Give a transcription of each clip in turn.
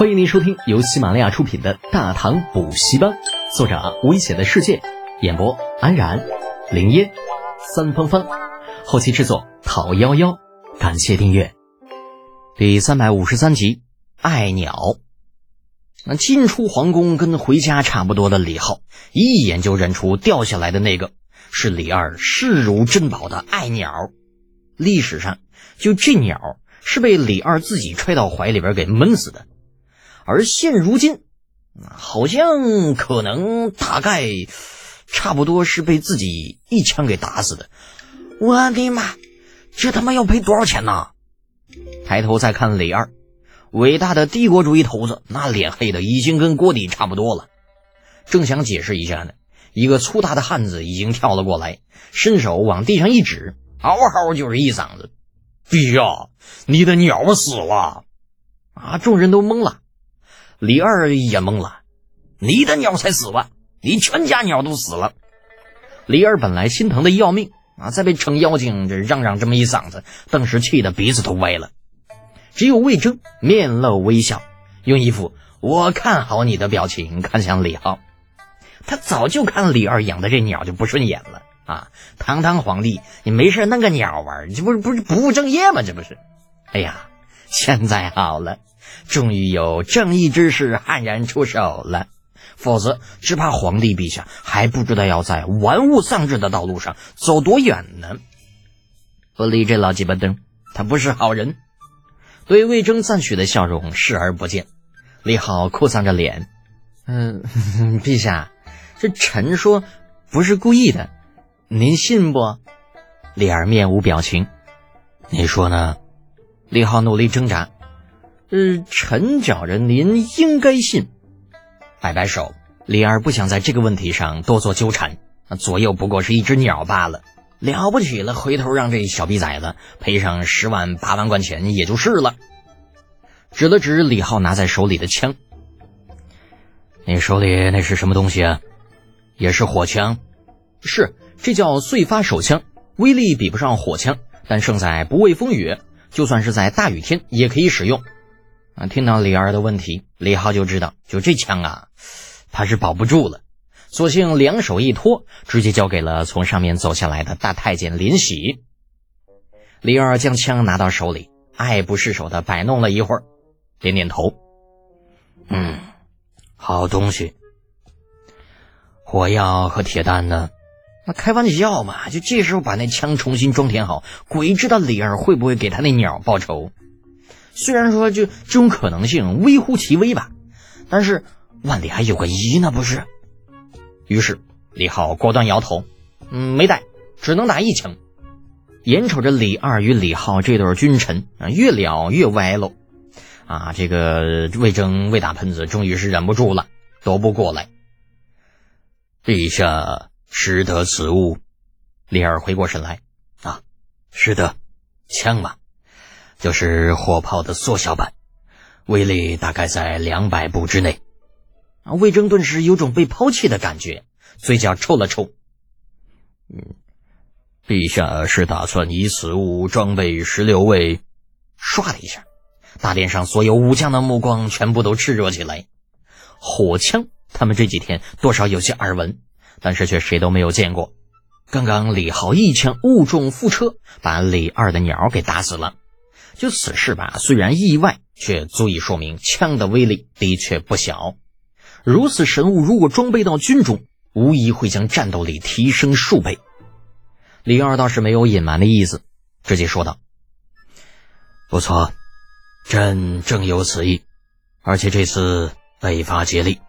欢迎您收听由喜马拉雅出品的《大唐补习班》，作者危险的世界，演播安然、林烟、三芳芳，后期制作讨幺幺，感谢订阅。第三百五十三集，爱鸟。那进出皇宫跟回家差不多的李浩，一眼就认出掉下来的那个是李二视如珍宝的爱鸟。历史上，就这鸟是被李二自己揣到怀里边给闷死的。而现如今，好像可能大概差不多是被自己一枪给打死的。我的妈，这他妈要赔多少钱呢？抬头再看李二，伟大的帝国主义头子，那脸黑的已经跟锅底差不多了。正想解释一下呢，一个粗大的汉子已经跳了过来，伸手往地上一指，嗷嗷就是一嗓子：“陛下，你的鸟死了！”啊，众人都懵了。李二也懵了，你的鸟才死吧？你全家鸟都死了。李二本来心疼的要命啊，再被程妖精这嚷嚷这么一嗓子，顿时气得鼻子都歪了。只有魏征面露微笑，用一副我看好你的表情看向李浩。他早就看李二养的这鸟就不顺眼了啊！堂堂皇帝，你没事弄个鸟玩，这不是不是不务正业吗？这不是？哎呀，现在好了。终于有正义之士悍然出手了，否则只怕皇帝陛下还不知道要在玩物丧志的道路上走多远呢。不理这老鸡巴灯，他不是好人。对魏征赞许的笑容视而不见。李浩哭丧着脸：“嗯，陛下，这臣说不是故意的，您信不？”李儿面无表情。你说呢？李浩努力挣扎。呃，臣觉着您应该信。摆摆手，李二不想在这个问题上多做纠缠。左右不过是一只鸟罢了，了不起了，回头让这小逼崽子赔上十万八万贯钱也就是了。指了指李浩拿在手里的枪，你手里那是什么东西啊？也是火枪？是，这叫碎发手枪，威力比不上火枪，但胜在不畏风雨，就算是在大雨天也可以使用。啊！听到李二的问题，李浩就知道，就这枪啊，怕是保不住了。索性两手一托，直接交给了从上面走下来的大太监林喜。李二将枪拿到手里，爱不释手的摆弄了一会儿，点点头：“嗯，好东西。火药和铁弹呢？那开玩笑嘛！就这时候把那枪重新装填好，鬼知道李二会不会给他那鸟报仇。”虽然说就这种可能性微乎其微吧，但是万里还有个一呢，不是？于是李浩果断摇头，嗯，没带，只能打一枪。眼瞅着李二与李浩这对君臣啊，越聊越歪喽，啊，这个魏征魏大喷子终于是忍不住了，夺不过来。陛下识得此物？李二回过神来，啊，是的，枪吧。就是火炮的缩小版，威力大概在两百步之内。啊，魏征顿时有种被抛弃的感觉，嘴角抽了抽。嗯，陛下是打算以此物装备十六位？唰的一下，大殿上所有武将的目光全部都炽热起来。火枪，他们这几天多少有些耳闻，但是却谁都没有见过。刚刚李浩一枪误中副车，把李二的鸟给打死了。就此事吧，虽然意外，却足以说明枪的威力的确不小。如此神物，如果装备到军中，无疑会将战斗力提升数倍。李二倒是没有隐瞒的意思，直接说道：“不错，朕正有此意，而且这次北伐竭力，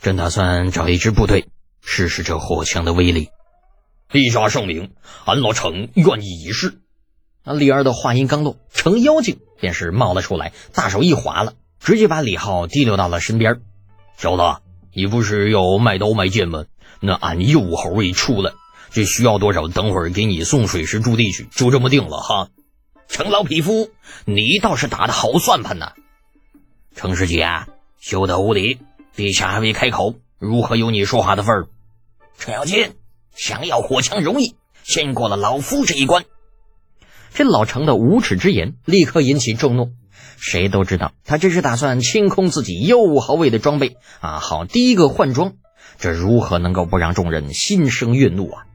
朕打算找一支部队试试这火枪的威力。陛下圣明，俺老程愿意一试。”李二的话音刚落，程妖精便是冒了出来，大手一划了，直接把李浩提溜到了身边。小子，你不是要卖刀卖剑吗？那俺右猴一出来，这需要多少？等会儿给你送水师驻地去，就这么定了哈。程老匹夫，你倒是打的好算盘呐！程师姐，休得无礼！陛下还未开口，如何有你说话的份儿？程咬金，想要火枪容易，先过了老夫这一关。这老程的无耻之言立刻引起众怒，谁都知道他这是打算清空自己右武豪卫的装备啊，好第一个换装。这如何能够不让众人心生怨怒啊？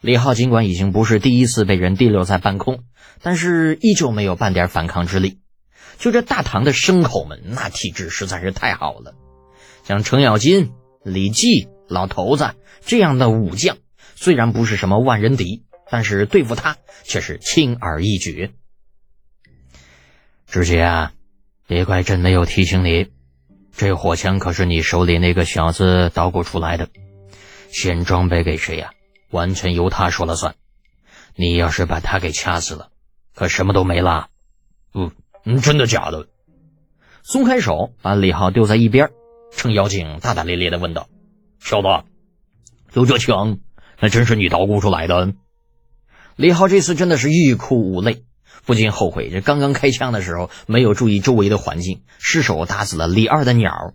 李浩尽管已经不是第一次被人提溜在半空，但是依旧没有半点反抗之力。就这大唐的牲口们，那体质实在是太好了。像程咬金、李绩、老头子这样的武将，虽然不是什么万人敌，但是对付他却是轻而易举。志杰啊，别怪朕没有提醒你，这火枪可是你手里那个小子捣鼓出来的，先装备给谁呀？完全由他说了算。你要是把他给掐死了，可什么都没了。嗯。嗯，真的假的？松开手，把李浩丢在一边。程咬金大大咧咧的问道：“小子，有这枪，那真是你捣鼓出来的？”李浩这次真的是欲哭无泪，不禁后悔这刚刚开枪的时候没有注意周围的环境，失手打死了李二的鸟。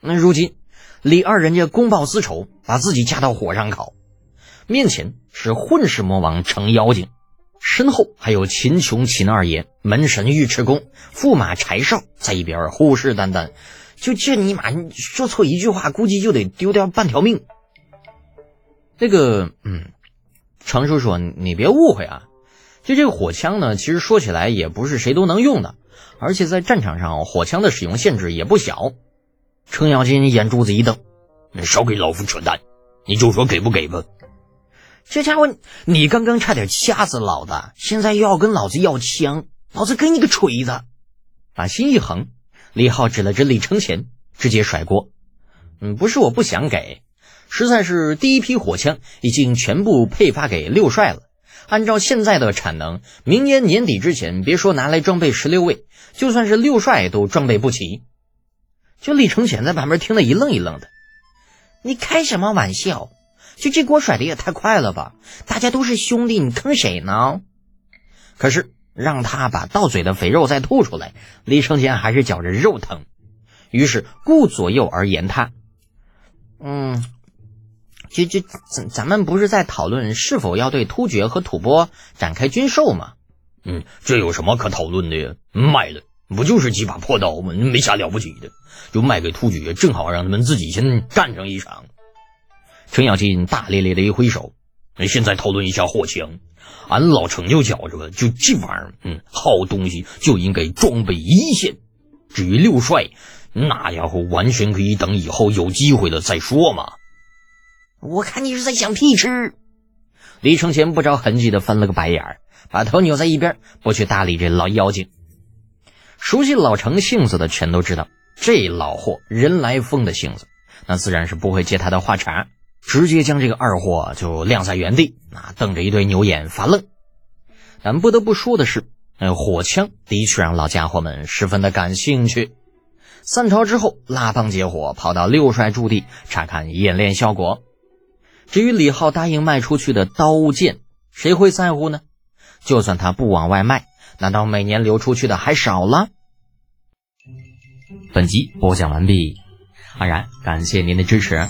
那如今李二人家公报私仇，把自己架到火上烤，面前是混世魔王程咬金。身后还有秦琼、秦二爷、门神尉迟恭、驸马柴少在一边虎视眈眈。就这尼玛，说错一句话，估计就得丢掉半条命。这个，嗯，程叔叔，你别误会啊。就这个火枪呢，其实说起来也不是谁都能用的，而且在战场上，火枪的使用限制也不小。程咬金眼珠子一瞪：“少给老夫扯淡！你就说给不给吧。”这家伙，你刚刚差点掐死老子，现在又要跟老子要枪，老子给你个锤子！把心一横，李浩指了指李承前，直接甩锅。嗯，不是我不想给，实在是第一批火枪已经全部配发给六帅了。按照现在的产能，明年年底之前，别说拿来装备十六位，就算是六帅都装备不齐。就李承前在旁边听得一愣一愣的，你开什么玩笑？就这锅甩的也太快了吧！大家都是兄弟，你坑谁呢？可是让他把到嘴的肥肉再吐出来，李承前还是觉着肉疼，于是顾左右而言他：“嗯，就就咱咱们不是在讨论是否要对突厥和吐蕃展开军售吗？嗯，这有什么可讨论的呀？卖了不就是几把破刀吗？没啥了不起的，就卖给突厥，正好让他们自己先干上一场。”程咬金大咧咧的一挥手：“现在讨论一下火枪，俺老程就觉着吧，就这玩意儿，嗯，好东西就应该装备一线。至于六帅，那家伙完全可以等以后有机会了再说嘛。”我看你是在想屁吃！李承前不着痕迹的翻了个白眼儿，把头扭在一边，不去搭理这老妖精。熟悉老程性子的全都知道，这老货人来疯的性子，那自然是不会接他的话茬。直接将这个二货就晾在原地，啊，瞪着一对牛眼发愣。但不得不说的是，那火枪的确让老家伙们十分的感兴趣。散朝之后，拉帮结伙跑到六帅驻地查看演练效果。至于李浩答应卖出去的刀剑，谁会在乎呢？就算他不往外卖，难道每年流出去的还少了？本集播讲完毕，安然感谢您的支持。